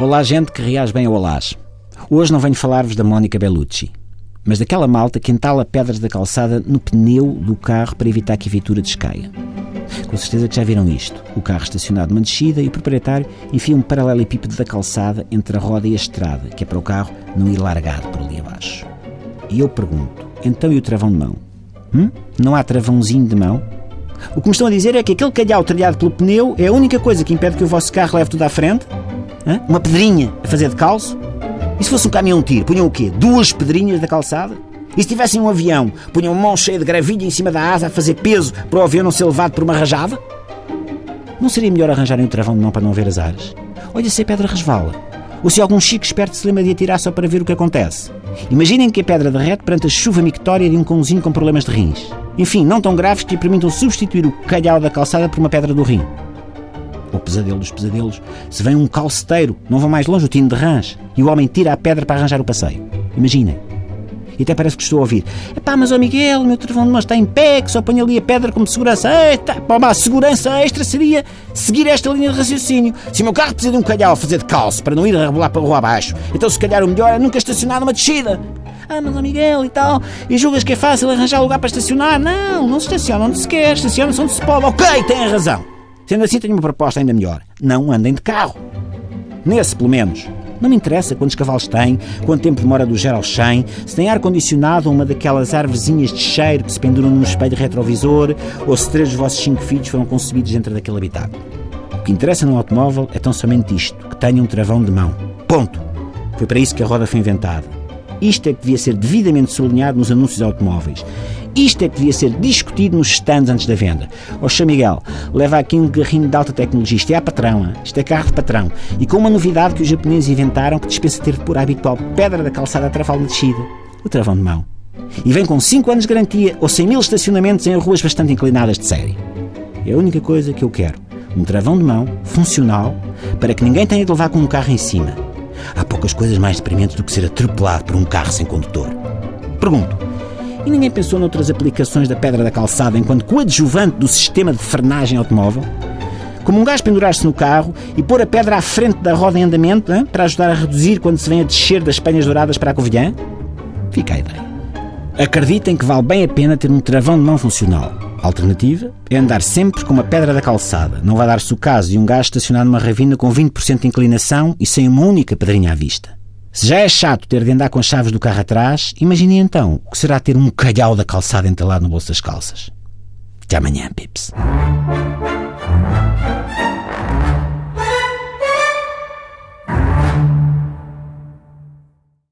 Olá, gente que reage bem ao olás. Hoje não venho falar-vos da Mónica Bellucci, mas daquela malta que entala pedras da calçada no pneu do carro para evitar que a viatura descaia. Com certeza que já viram isto. O carro estacionado numa descida e o proprietário enfia um paralelepípedo da calçada entre a roda e a estrada, que é para o carro não ir largado por ali abaixo. E eu pergunto, então e o travão de mão? Hum? Não há travãozinho de mão? O que me estão a dizer é que aquele calhau trilhado pelo pneu é a única coisa que impede que o vosso carro leve tudo à frente? Uma pedrinha a fazer de calço? E se fosse um caminhão tiro, punham o quê? Duas pedrinhas da calçada? E se tivessem um avião, punham mão cheia de gravilha em cima da asa a fazer peso para o avião não ser levado por uma rajada? Não seria melhor arranjarem um travão de mão para não ver as aras? Olha se a pedra resvala. Ou se algum chico esperto se lembra de atirar só para ver o que acontece. Imaginem que a pedra derrete perante a chuva mictória de um cãozinho com problemas de rins. Enfim, não tão graves que lhe permitam substituir o calhau da calçada por uma pedra do rim o pesadelo dos pesadelos, se vem um calceteiro, não vão mais longe, o tino de rãs, e o homem tira a pedra para arranjar o passeio. Imaginem. E até parece que estou a ouvir. Epá, mas ó Miguel, o meu travão de mão está em pé, que só põe ali a pedra como segurança extra. Pá, a segurança extra seria seguir esta linha de raciocínio. Se o meu carro precisa de um calhau a fazer de calço para não ir a rebolar para rua abaixo, então se calhar o melhor é nunca estacionar numa descida. Ah, mas ó Miguel e tal, e julgas que é fácil arranjar lugar para estacionar? Não, não se estaciona onde se quer, estaciona-se onde se pode. Ok, tem razão. Sendo assim, tenho uma proposta ainda melhor. Não andem de carro. Nesse, pelo menos. Não me interessa quantos cavalos tem, quanto tempo demora do 0 ao 100, se tem ar-condicionado ou uma daquelas árvorezinhas de cheiro que se penduram num espelho retrovisor, ou se três dos vossos cinco filhos foram concebidos dentro daquele habitáculo. O que interessa num automóvel é tão somente isto, que tenha um travão de mão. Ponto. Foi para isso que a roda foi inventada. Isto é que devia ser devidamente sublinhado nos anúncios automóveis. Isto é que devia ser discutido nos stands antes da venda. Oxa Miguel, leva aqui um carrinho de alta tecnologia. Isto é a patrão, isto é carro de patrão. E com uma novidade que os japoneses inventaram que dispensa ter por habitual pedra da calçada a travar na descida. O travão de mão. E vem com 5 anos de garantia ou 100 mil estacionamentos em ruas bastante inclinadas de série. É a única coisa que eu quero. Um travão de mão, funcional, para que ninguém tenha de levar com um carro em cima. Há poucas coisas mais deprimentes do que ser atropelado por um carro sem condutor. Pergunto, e ninguém pensou noutras aplicações da pedra da calçada enquanto coadjuvante do sistema de frenagem automóvel? Como um gajo pendurar-se no carro e pôr a pedra à frente da roda em andamento hein, para ajudar a reduzir quando se vem a descer das penhas douradas para a Covilhã? Fica a ideia. Acreditem que vale bem a pena ter um travão de mão funcional. Alternativa é andar sempre com uma pedra da calçada. Não vai dar-se o caso de um gajo estacionado numa ravina com 20% de inclinação e sem uma única pedrinha à vista. Se já é chato ter de andar com as chaves do carro atrás, imagine então o que será ter um calhau da calçada entalado no bolso das calças. Até amanhã, Pips.